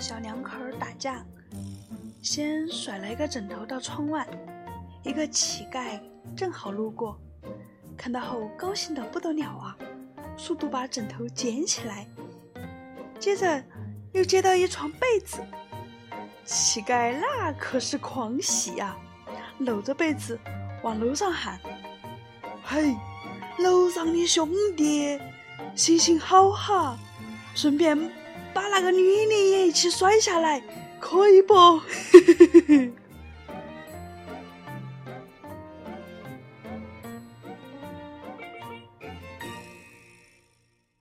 小两口儿打架，先甩了一个枕头到窗外，一个乞丐正好路过，看到后高兴的不得了啊，速度把枕头捡起来，接着又接到一床被子，乞丐那可是狂喜呀，搂着被子往楼上喊：“嘿，楼上的兄弟，行行好哈，顺便。”把那个女的也一起甩下来，可以不？嘿嘿嘿嘿